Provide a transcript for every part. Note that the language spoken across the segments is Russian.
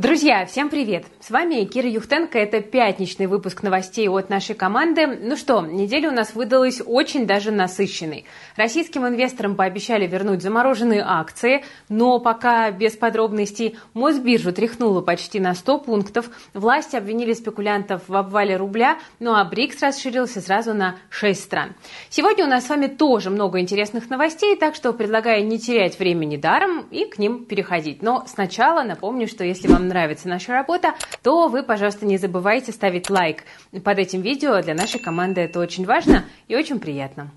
Друзья, всем привет! С вами Кира Юхтенко. Это пятничный выпуск новостей от нашей команды. Ну что, неделя у нас выдалась очень даже насыщенной. Российским инвесторам пообещали вернуть замороженные акции, но пока без подробностей Мосбиржу тряхнуло почти на 100 пунктов. Власти обвинили спекулянтов в обвале рубля, ну а БРИКС расширился сразу на 6 стран. Сегодня у нас с вами тоже много интересных новостей, так что предлагаю не терять времени даром и к ним переходить. Но сначала напомню, что если вам нравится наша работа, то вы, пожалуйста, не забывайте ставить лайк под этим видео. Для нашей команды это очень важно и очень приятно.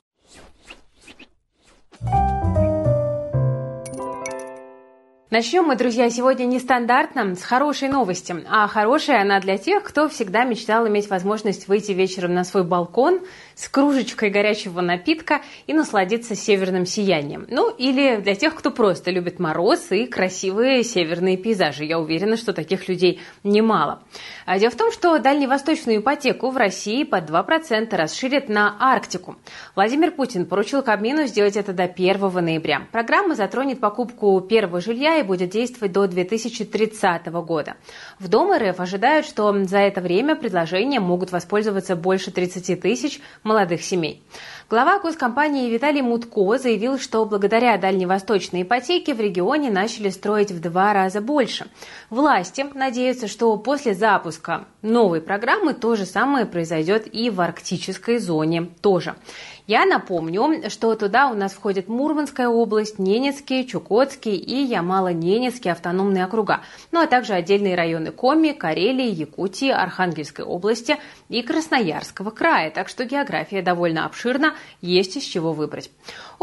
Начнем мы, друзья, сегодня нестандартно, с хорошей новости. А хорошая она для тех, кто всегда мечтал иметь возможность выйти вечером на свой балкон с кружечкой горячего напитка и насладиться северным сиянием. Ну, или для тех, кто просто любит мороз и красивые северные пейзажи. Я уверена, что таких людей немало. А дело в том, что дальневосточную ипотеку в России под 2% расширят на Арктику. Владимир Путин поручил Кабмину сделать это до 1 ноября. Программа затронет покупку первого жилья и будет действовать до 2030 года. В Дом РФ ожидают, что за это время предложением могут воспользоваться больше 30 тысяч молодых семей. Глава госкомпании Виталий Мутко заявил, что благодаря дальневосточной ипотеке в регионе начали строить в два раза больше. Власти надеются, что после запуска новой программы то же самое произойдет и в арктической зоне тоже. Я напомню, что туда у нас входит Мурманская область, Ненецкий, Чукотский и Ямало-Ненецкий автономные округа, ну а также отдельные районы Коми, Карелии, Якутии, Архангельской области и Красноярского края, так что география довольно обширна, есть из чего выбрать.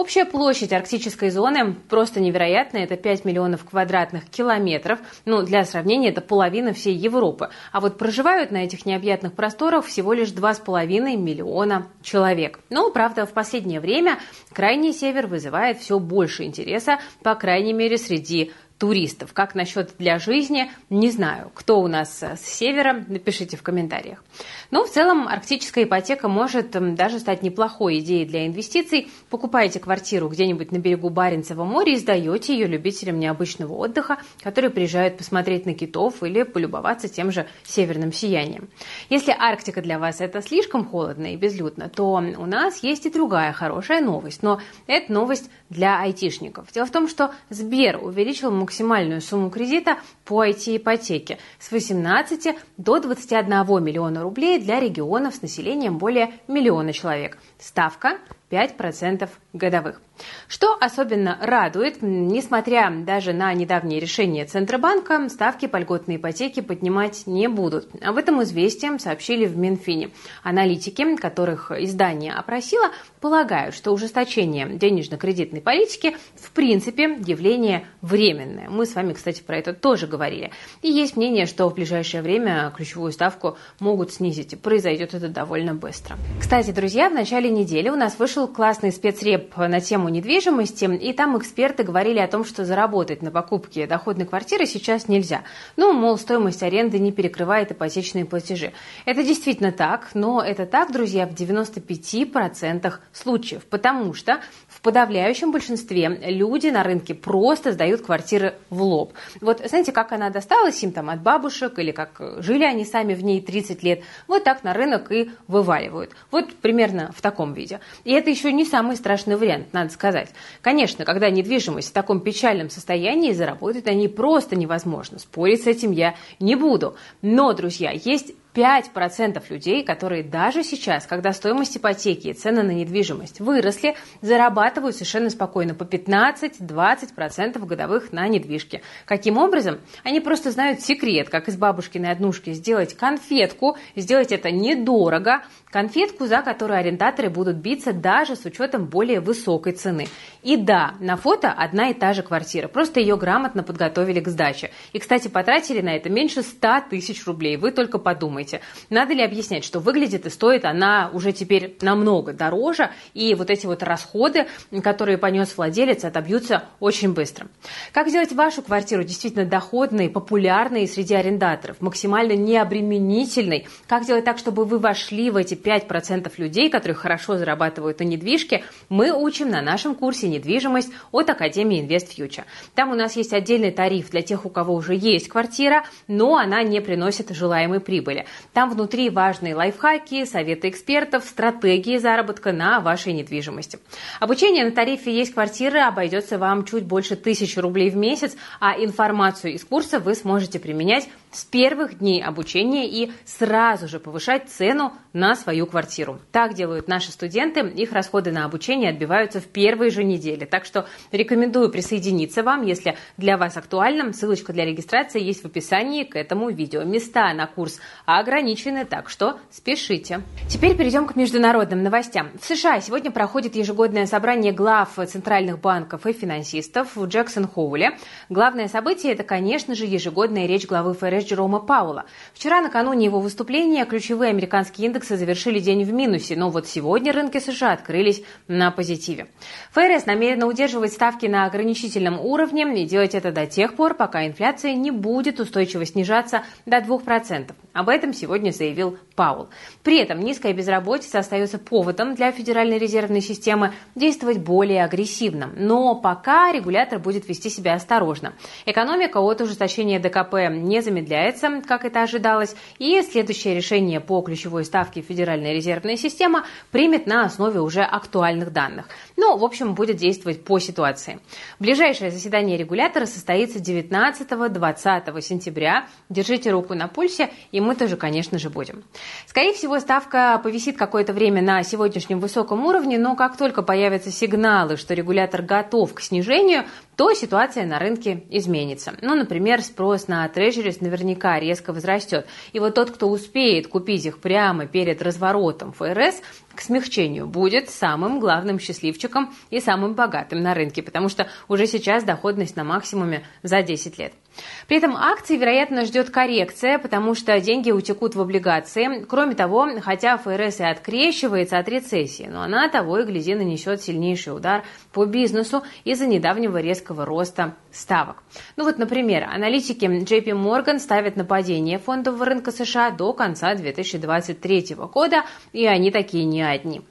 Общая площадь арктической зоны просто невероятная, это 5 миллионов квадратных километров, ну для сравнения это половина всей Европы, а вот проживают на этих необъятных просторах всего лишь 2,5 миллиона человек. Но, правда, Правда, в последнее время крайний север вызывает все больше интереса, по крайней мере, среди туристов. Как насчет для жизни, не знаю. Кто у нас с севера, напишите в комментариях. Но в целом арктическая ипотека может даже стать неплохой идеей для инвестиций. Покупаете квартиру где-нибудь на берегу Баренцева моря и сдаете ее любителям необычного отдыха, которые приезжают посмотреть на китов или полюбоваться тем же северным сиянием. Если Арктика для вас это слишком холодно и безлюдно, то у нас есть и другая хорошая новость. Но это новость для айтишников. Дело в том, что Сбер увеличил максимальную сумму кредита по IT-ипотеке с 18 до 21 миллиона рублей для регионов с населением более миллиона человек. Ставка 5% годовых. Что особенно радует, несмотря даже на недавнее решение Центробанка, ставки по льготной ипотеке поднимать не будут. Об этом известием сообщили в Минфине. Аналитики, которых издание опросило, полагают, что ужесточение денежно-кредитной политики в принципе явление временное. Мы с вами, кстати, про это тоже говорили. И есть мнение, что в ближайшее время ключевую ставку могут снизить. И произойдет это довольно быстро. Кстати, друзья, в начале недели у нас вышел классный спецреп на тему недвижимости, и там эксперты говорили о том, что заработать на покупке доходной квартиры сейчас нельзя. Ну, мол, стоимость аренды не перекрывает ипотечные платежи. Это действительно так, но это так, друзья, в 95% случаев, потому что в подавляющем большинстве люди на рынке просто сдают квартиры в лоб. Вот знаете, как она досталась им там от бабушек или как жили они сами в ней 30 лет, вот так на рынок и вываливают. Вот примерно в таком виде. И это еще не самый страшный вариант, надо сказать. Конечно, когда недвижимость в таком печальном состоянии, заработать на ней просто невозможно. Спорить с этим я не буду. Но, друзья, есть 5% людей, которые даже сейчас, когда стоимость ипотеки и цены на недвижимость выросли, зарабатывают совершенно спокойно по 15-20% годовых на недвижке. Каким образом? Они просто знают секрет, как из бабушкиной однушки сделать конфетку, сделать это недорого, конфетку, за которую арендаторы будут биться даже с учетом более высокой цены. И да, на фото одна и та же квартира, просто ее грамотно подготовили к сдаче. И, кстати, потратили на это меньше 100 тысяч рублей, вы только подумайте надо ли объяснять, что выглядит и стоит она уже теперь намного дороже, и вот эти вот расходы, которые понес владелец, отобьются очень быстро. Как сделать вашу квартиру действительно доходной, популярной среди арендаторов, максимально необременительной? Как сделать так, чтобы вы вошли в эти 5% людей, которые хорошо зарабатывают на недвижке? Мы учим на нашем курсе «Недвижимость» от Академии Invest Future. Там у нас есть отдельный тариф для тех, у кого уже есть квартира, но она не приносит желаемой прибыли. Там внутри важные лайфхаки, советы экспертов, стратегии заработка на вашей недвижимости. Обучение на тарифе «Есть квартира» обойдется вам чуть больше тысячи рублей в месяц, а информацию из курса вы сможете применять с первых дней обучения и сразу же повышать цену на свою квартиру. Так делают наши студенты, их расходы на обучение отбиваются в первые же недели. Так что рекомендую присоединиться вам, если для вас актуально. Ссылочка для регистрации есть в описании к этому видео. Места на курс ограничены, так что спешите. Теперь перейдем к международным новостям. В США сегодня проходит ежегодное собрание глав центральных банков и финансистов в Джексон-Хоуле. Главное событие – это, конечно же, ежегодная речь главы ФРС ФРС Джерома Паула. Вчера, накануне его выступления, ключевые американские индексы завершили день в минусе, но вот сегодня рынки США открылись на позитиве. ФРС намерена удерживать ставки на ограничительном уровне и делать это до тех пор, пока инфляция не будет устойчиво снижаться до 2%. Об этом сегодня заявил Паул. При этом низкая безработица остается поводом для Федеральной резервной системы действовать более агрессивно. Но пока регулятор будет вести себя осторожно. Экономика от ужесточения ДКП не замедляется, как это ожидалось, и следующее решение по ключевой ставке Федеральная резервная система примет на основе уже актуальных данных. Ну, в общем, будет действовать по ситуации. Ближайшее заседание регулятора состоится 19-20 сентября. Держите руку на пульсе и мы тоже, конечно же, будем. Скорее всего, ставка повисит какое-то время на сегодняшнем высоком уровне, но как только появятся сигналы, что регулятор готов к снижению, то ситуация на рынке изменится. Ну, например, спрос на трежерис наверняка резко возрастет. И вот тот, кто успеет купить их прямо перед разворотом ФРС, к смягчению будет самым главным счастливчиком и самым богатым на рынке, потому что уже сейчас доходность на максимуме за 10 лет. При этом акции, вероятно, ждет коррекция, потому что деньги утекут в облигации. Кроме того, хотя ФРС и открещивается от рецессии, но она того и гляди нанесет сильнейший удар по бизнесу из-за недавнего резкого роста ставок. Ну вот, например, аналитики JP Morgan ставят на падение фондового рынка США до конца 2023 года, и они такие не одни.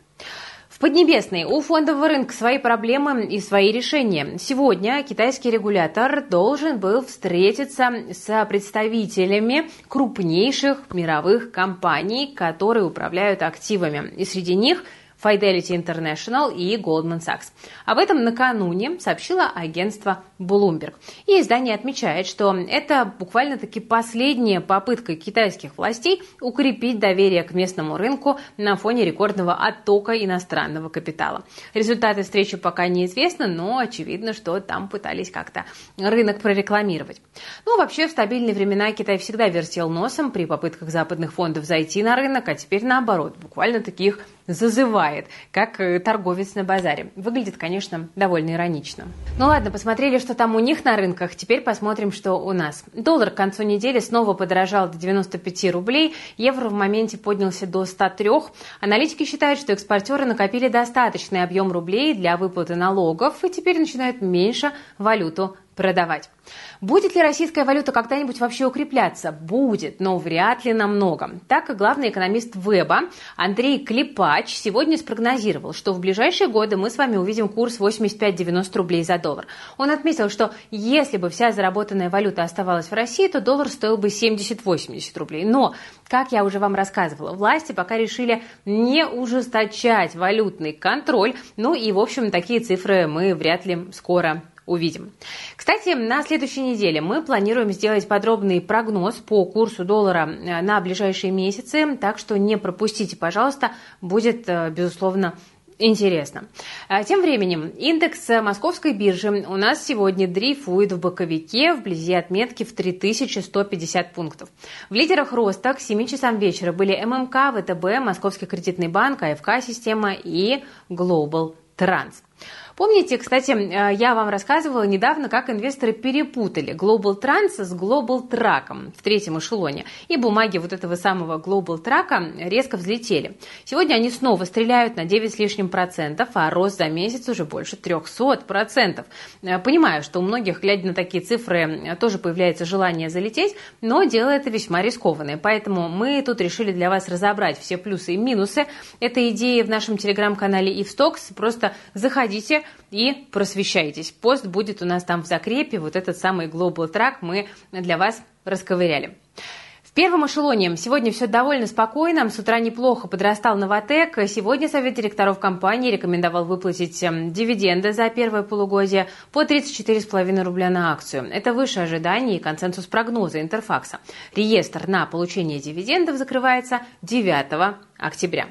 В Поднебесной у фондового рынка свои проблемы и свои решения. Сегодня китайский регулятор должен был встретиться с представителями крупнейших мировых компаний, которые управляют активами. И среди них – Fidelity International и Goldman Sachs. Об этом накануне сообщило агентство Bloomberg. И издание отмечает, что это буквально-таки последняя попытка китайских властей укрепить доверие к местному рынку на фоне рекордного оттока иностранного капитала. Результаты встречи пока неизвестны, но очевидно, что там пытались как-то рынок прорекламировать. Ну, вообще, в стабильные времена Китай всегда вертел носом при попытках западных фондов зайти на рынок, а теперь наоборот, буквально таких зазывает, как э, торговец на базаре. Выглядит, конечно, довольно иронично. Ну ладно, посмотрели, что там у них на рынках, теперь посмотрим, что у нас. Доллар к концу недели снова подорожал до 95 рублей, евро в моменте поднялся до 103. Аналитики считают, что экспортеры накопили достаточный объем рублей для выплаты налогов и теперь начинают меньше валюту продавать. Будет ли российская валюта когда-нибудь вообще укрепляться? Будет, но вряд ли намного. Так как главный экономист Веба Андрей Клепач сегодня спрогнозировал, что в ближайшие годы мы с вами увидим курс 85-90 рублей за доллар. Он отметил, что если бы вся заработанная валюта оставалась в России, то доллар стоил бы 70-80 рублей. Но, как я уже вам рассказывала, власти пока решили не ужесточать валютный контроль. Ну и, в общем, такие цифры мы вряд ли скоро увидим. Кстати, на следующей неделе мы планируем сделать подробный прогноз по курсу доллара э, на ближайшие месяцы, так что не пропустите, пожалуйста, будет, э, безусловно, интересно. А тем временем индекс московской биржи у нас сегодня дрейфует в боковике вблизи отметки в 3150 пунктов. В лидерах роста к 7 часам вечера были ММК, ВТБ, Московский кредитный банк, АФК-система и Global Транс. Помните, кстати, э, я вам рассказывала недавно, как инвесторы перепутали Global Trans с Global Track в третьем эшелоне. И бумаги вот этого самого Global Track резко взлетели. Сегодня они снова стреляют на 9 с лишним процентов, а рост за месяц уже больше 300 процентов. Э, понимаю, что у многих, глядя на такие цифры, тоже появляется желание залететь, но дело это весьма рискованное. Поэтому мы тут решили для вас разобрать все плюсы и минусы этой идеи в нашем телеграм-канале Ивстокс. Просто заходите и просвещайтесь. Пост будет у нас там в закрепе. Вот этот самый Global Track мы для вас расковыряли. В первом эшелоне сегодня все довольно спокойно. С утра неплохо подрастал Новотек. Сегодня Совет директоров компании рекомендовал выплатить эм, дивиденды за первое полугодие по 34,5 рубля на акцию. Это выше ожиданий и консенсус прогноза Интерфакса. Реестр на получение дивидендов закрывается 9 октября.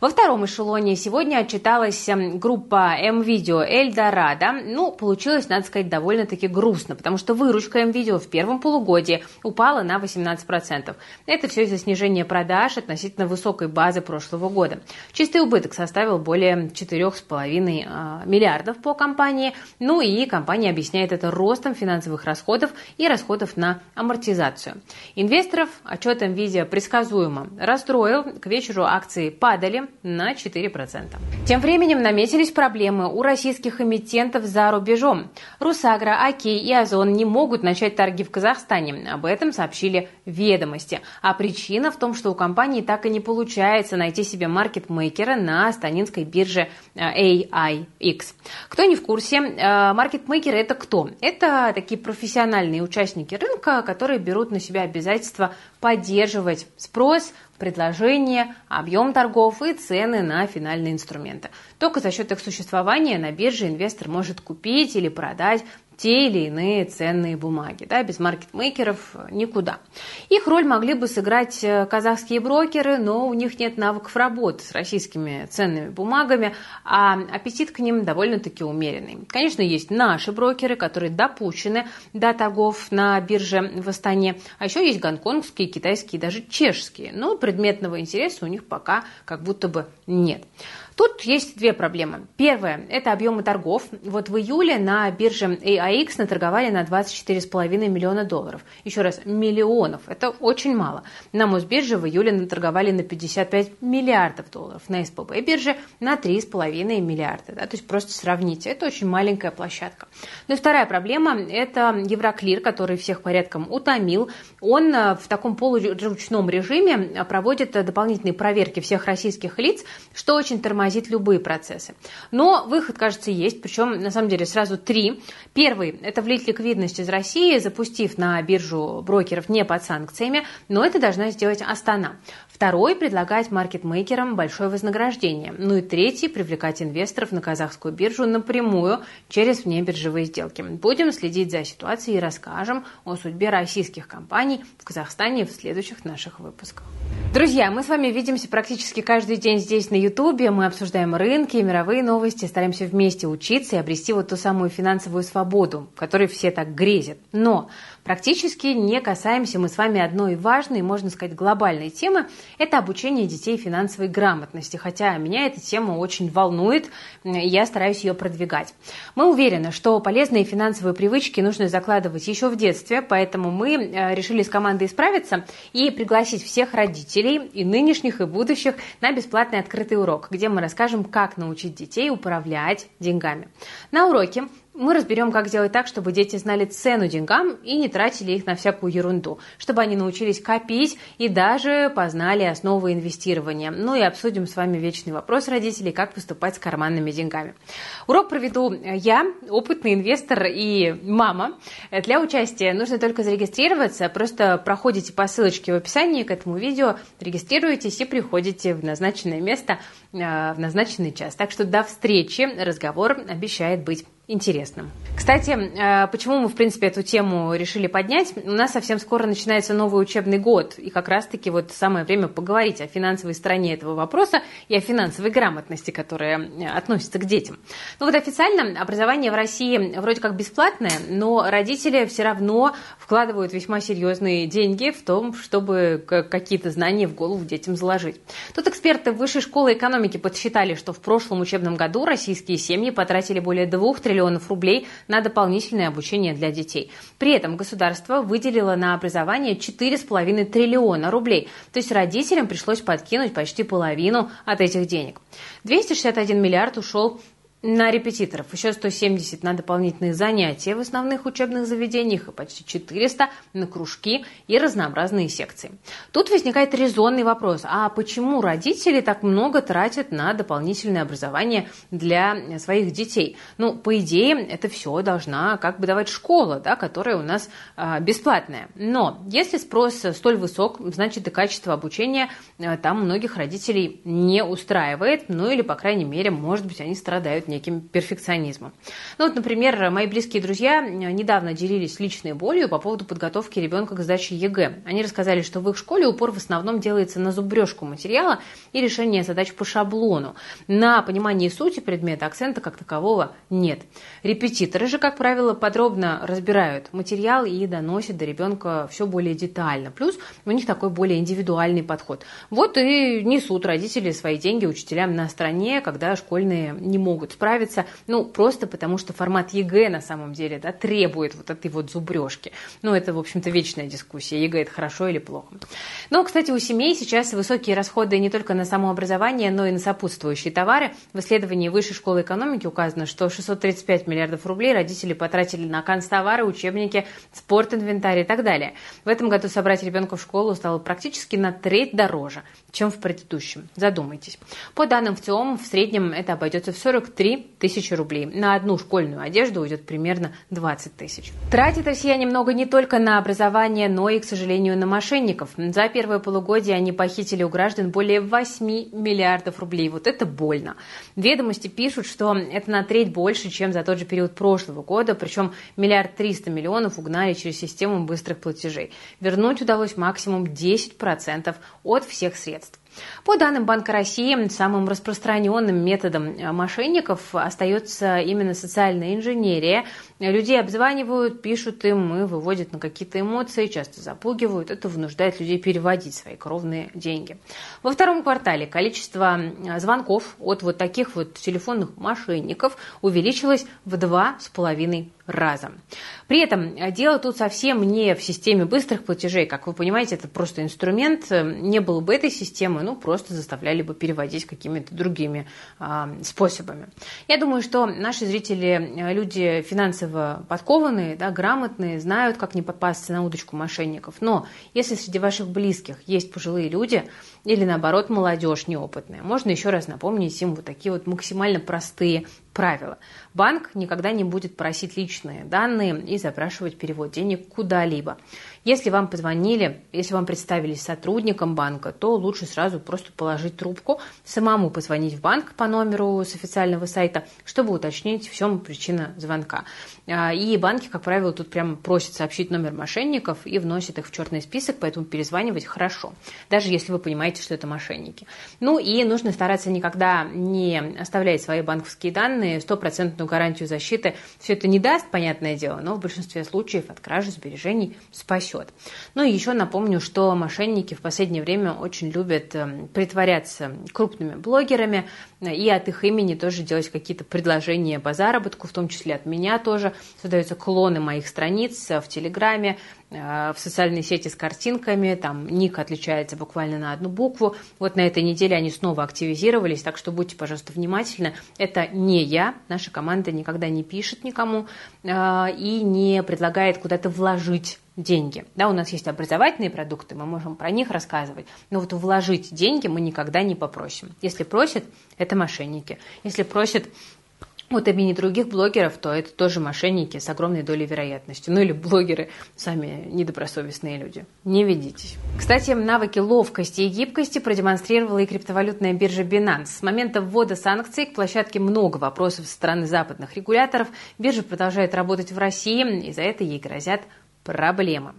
Во втором эшелоне сегодня отчиталась эм, группа М-Видео Эльдорадо. Ну, получилось, надо сказать, довольно-таки грустно, потому что выручка М-Видео в первом полугодии упала на 18%. Это все из-за снижения продаж относительно высокой базы прошлого года. Чистый убыток составил более 4,5 а, миллиардов по компании. Ну и компания объясняет это ростом финансовых расходов и расходов на амортизацию. Инвесторов отчет М-Видео предсказуемо расстроил. К вечеру акции падали на 4%. Тем временем наметились проблемы у российских эмитентов за рубежом. Русагра, Окей и Озон не могут начать торги в Казахстане. Об этом сообщили ведомости. А причина в том, что у компании так и не получается найти себе маркетмейкера на станинской бирже э, AIX. Кто не в курсе, э, маркетмейкеры это кто? Это такие профессиональные участники рынка, которые берут на себя обязательства поддерживать спрос, предложение, объем торгов и цены на финальные инструменты. Только за счет их существования на бирже инвестор может купить или продать те или иные ценные бумаги. Да, без маркетмейкеров никуда. Их роль могли бы сыграть э, казахские брокеры, но у них нет навыков работы с российскими ценными бумагами, а аппетит к ним довольно-таки умеренный. Конечно, есть наши брокеры, которые допущены до торгов на бирже в Астане, а еще есть гонконгские, китайские, даже чешские, но предметного интереса у них пока как будто бы нет. Тут есть две проблемы. Первая – это объемы торгов. Вот в июле на бирже AIX наторговали на 24,5 миллиона долларов. Еще раз, миллионов. Это очень мало. На Мосбирже в июле наторговали на 55 миллиардов долларов. На СПБ бирже на 3,5 миллиарда. Да? То есть просто сравните. Это очень маленькая площадка. Ну и вторая проблема – это Евроклир, который всех порядком утомил. Он э, в таком полуручном режиме проводит дополнительные проверки всех российских лиц, что очень тормозит тормозит любые процессы. Но выход, кажется, есть, причем на самом деле сразу три. Первый – это влить ликвидность из России, запустив на биржу брокеров не под санкциями, но это должна сделать Астана. Второй – предлагать маркетмейкерам большое вознаграждение. Ну и третий – привлекать инвесторов на казахскую биржу напрямую через внебиржевые сделки. Будем следить за ситуацией и расскажем о судьбе российских компаний в Казахстане в следующих наших выпусках. Друзья, мы с вами видимся практически каждый день здесь на Ютубе. Мы обсуждаем рынки, мировые новости, стараемся вместе учиться и обрести вот ту самую финансовую свободу, которой все так грезят. Но практически не касаемся мы с вами одной важной, можно сказать, глобальной темы. Это обучение детей финансовой грамотности. Хотя меня эта тема очень волнует, и я стараюсь ее продвигать. Мы уверены, что полезные финансовые привычки нужно закладывать еще в детстве, поэтому мы э, решили с командой исправиться и пригласить всех родителей, и нынешних, и будущих, на бесплатный открытый урок, где мы расскажем, как научить детей управлять деньгами. На уроке мы разберем, как сделать так, чтобы дети знали цену деньгам и не тратили их на всякую ерунду, чтобы они научились копить и даже познали основы инвестирования. Ну и обсудим с вами вечный вопрос родителей, как поступать с карманными деньгами. Урок проведу я, опытный инвестор и мама. Для участия нужно только зарегистрироваться, просто проходите по ссылочке в описании к этому видео, регистрируетесь и приходите в назначенное место э, в назначенный час. Так что до встречи, разговор обещает быть интересным. Кстати, э, почему мы, в принципе, эту тему решили поднять? У нас совсем скоро начинается новый учебный год, и как раз-таки вот самое время поговорить о финансовой стороне этого вопроса и о финансовой грамотности, которая э, относится к детям. Ну вот официально образование в России вроде как бесплатное, но родители все равно вкладывают весьма серьезные деньги в том, чтобы какие-то знания в голову детям заложить. Тут эксперты Высшей школы экономики подсчитали, что в прошлом учебном году российские семьи потратили более 2 триллионов миллионов рублей на дополнительное обучение для детей. При этом государство выделило на образование 4,5 триллиона рублей. То есть родителям пришлось подкинуть почти половину от этих денег. 261 миллиард ушел на репетиторов, еще 170 на дополнительные занятия в основных учебных заведениях и почти 400 на кружки и разнообразные секции. Тут возникает резонный вопрос, а почему родители так много тратят на дополнительное образование для своих детей? Ну, по идее, это все должна как бы давать школа, да, которая у нас а, бесплатная. Но если спрос столь высок, значит и качество обучения а, там многих родителей не устраивает, ну или, по крайней мере, может быть, они страдают неким перфекционизмом. Ну вот, например, мои близкие друзья э, недавно делились личной болью по поводу подготовки ребенка к сдаче ЕГЭ. Они рассказали, что в их школе упор в основном делается на зубрежку материала и решение задач по шаблону. На понимании сути предмета акцента как такового нет. Репетиторы же, как правило, подробно разбирают материал и доносят до ребенка все более детально. Плюс у них такой более индивидуальный подход. Вот и несут родители свои деньги учителям на стороне, когда школьные не могут справиться, ну, просто потому что формат ЕГЭ на самом деле, да, требует вот этой вот зубрежки. Ну, это, в общем-то, вечная дискуссия, ЕГЭ это хорошо или плохо. Но, кстати, у семей сейчас высокие расходы не только на самообразование, но и на сопутствующие товары. В исследовании Высшей школы экономики указано, что 635 миллиардов рублей родители потратили на канцтовары, учебники, спорт, инвентарь и так далее. В этом году собрать ребенка в школу стало практически на треть дороже, чем в предыдущем. Задумайтесь. По данным ВТИОМ, в среднем это обойдется в 43 3 тысячи рублей. На одну школьную одежду уйдет примерно 20 тысяч. Тратят россияне много не только на образование, но и, к сожалению, на мошенников. За первое полугодие они похитили у граждан более 8 миллиардов рублей. Вот это больно. Ведомости пишут, что это на треть больше, чем за тот же период прошлого года, причем миллиард триста миллионов угнали через систему быстрых платежей. Вернуть удалось максимум 10% от всех средств. По данным Банка России, самым распространенным методом э, мошенников остается именно социальная инженерия. Людей обзванивают, пишут им и выводят на какие-то эмоции, часто запугивают. Это вынуждает людей переводить свои кровные деньги. Во втором квартале количество э, звонков от вот таких вот телефонных мошенников увеличилось в два с половиной раза. При этом э, дело тут совсем не в системе быстрых платежей. Как вы понимаете, это просто инструмент. Не было бы этой системы, ну, просто заставляли бы переводить какими-то другими а, способами. Я думаю, что наши зрители, э, люди финансово подкованные, да, грамотные, знают, как не попасться на удочку мошенников. Но если среди ваших близких есть пожилые люди или, наоборот, молодежь неопытная, можно еще раз напомнить им вот такие вот максимально простые правило. Банк никогда не будет просить личные данные и запрашивать перевод денег куда-либо. Если вам позвонили, если вам представились сотрудником банка, то лучше сразу просто положить трубку, самому позвонить в банк по номеру с официального сайта, чтобы уточнить, в чем причина звонка. А, и банки, как правило, тут прямо просят сообщить номер мошенников и вносят их в черный список, поэтому перезванивать хорошо, даже если вы понимаете, что это мошенники. Ну и нужно стараться никогда не оставлять свои банковские данные, стопроцентную гарантию защиты. Все это не даст, понятное дело, но в большинстве случаев от кражи сбережений спасет. Ну и еще напомню, что мошенники в последнее время очень любят эм, притворяться крупными блогерами и от их имени тоже делать какие-то предложения по заработку, в том числе от меня тоже создаются клоны моих страниц в Телеграме, э, в социальной сети с картинками, там ник отличается буквально на одну букву. Вот на этой неделе они снова активизировались, так что будьте, пожалуйста, внимательны. Это не я, наша команда никогда не пишет никому э, и не предлагает куда-то вложить деньги. Да, у нас есть образовательные продукты, мы можем про них рассказывать, но вот вложить деньги мы никогда не попросим. Если просят, это мошенники. Если просят от имени других блогеров, то это тоже мошенники с огромной долей вероятности. Ну или блогеры, сами недобросовестные люди. Не ведитесь. Кстати, навыки ловкости и гибкости продемонстрировала и криптовалютная биржа Binance. С момента ввода санкций к площадке много вопросов со стороны западных регуляторов. Биржа продолжает работать в России, и за это ей грозят проблема.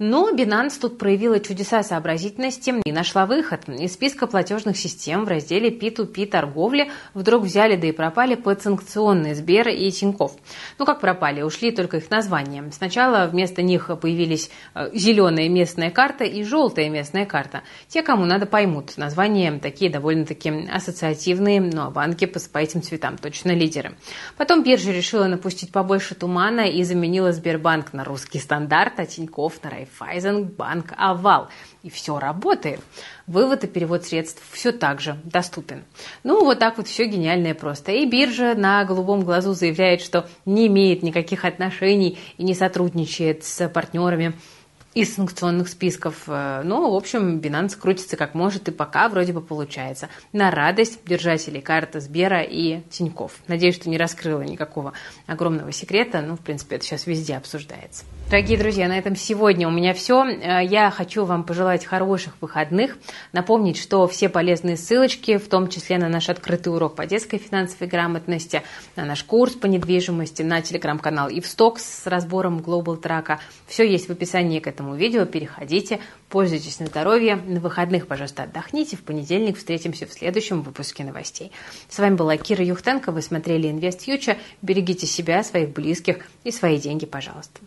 Но Binance тут проявила чудеса сообразительности и нашла выход. Из списка платежных систем в разделе P2P торговли вдруг взяли да и пропали подсанкционные Сбер и Тинькофф. Ну как пропали? Ушли только их названия. Сначала вместо них появились э, зеленая местная карта и желтая местная карта. Те, кому надо, поймут. Названия такие довольно-таки ассоциативные, ну а банки по, по этим цветам точно лидеры. Потом биржа решила напустить побольше тумана и заменила Сбербанк на русский стандарт стандарт, а Тинькофф на Райфайзен, банк Овал. И все работает. Вывод и перевод средств все так же доступен. Ну, вот так вот все гениальное просто. И биржа на голубом глазу заявляет, что не имеет никаких отношений и не сотрудничает с партнерами из санкционных списков. Э, ну, в общем, Binance крутится как может, и пока вроде бы получается. На радость держателей карты Сбера и Тиньков. Надеюсь, что не раскрыла никакого огромного секрета. Ну, в принципе, это сейчас везде обсуждается. Дорогие друзья, на этом сегодня у меня все. Э, я хочу вам пожелать хороших выходных. Напомнить, что все полезные ссылочки, в том числе на наш открытый урок по детской финансовой грамотности, на наш курс по недвижимости, на телеграм-канал Ивстокс с разбором Global Track, все есть в описании к этому видео. Переходите, пользуйтесь на здоровье. На выходных, пожалуйста, отдохните. В понедельник встретимся в следующем выпуске новостей. С вами была Кира Юхтенко. Вы смотрели Invest Future. Берегите себя, своих близких и свои деньги, пожалуйста.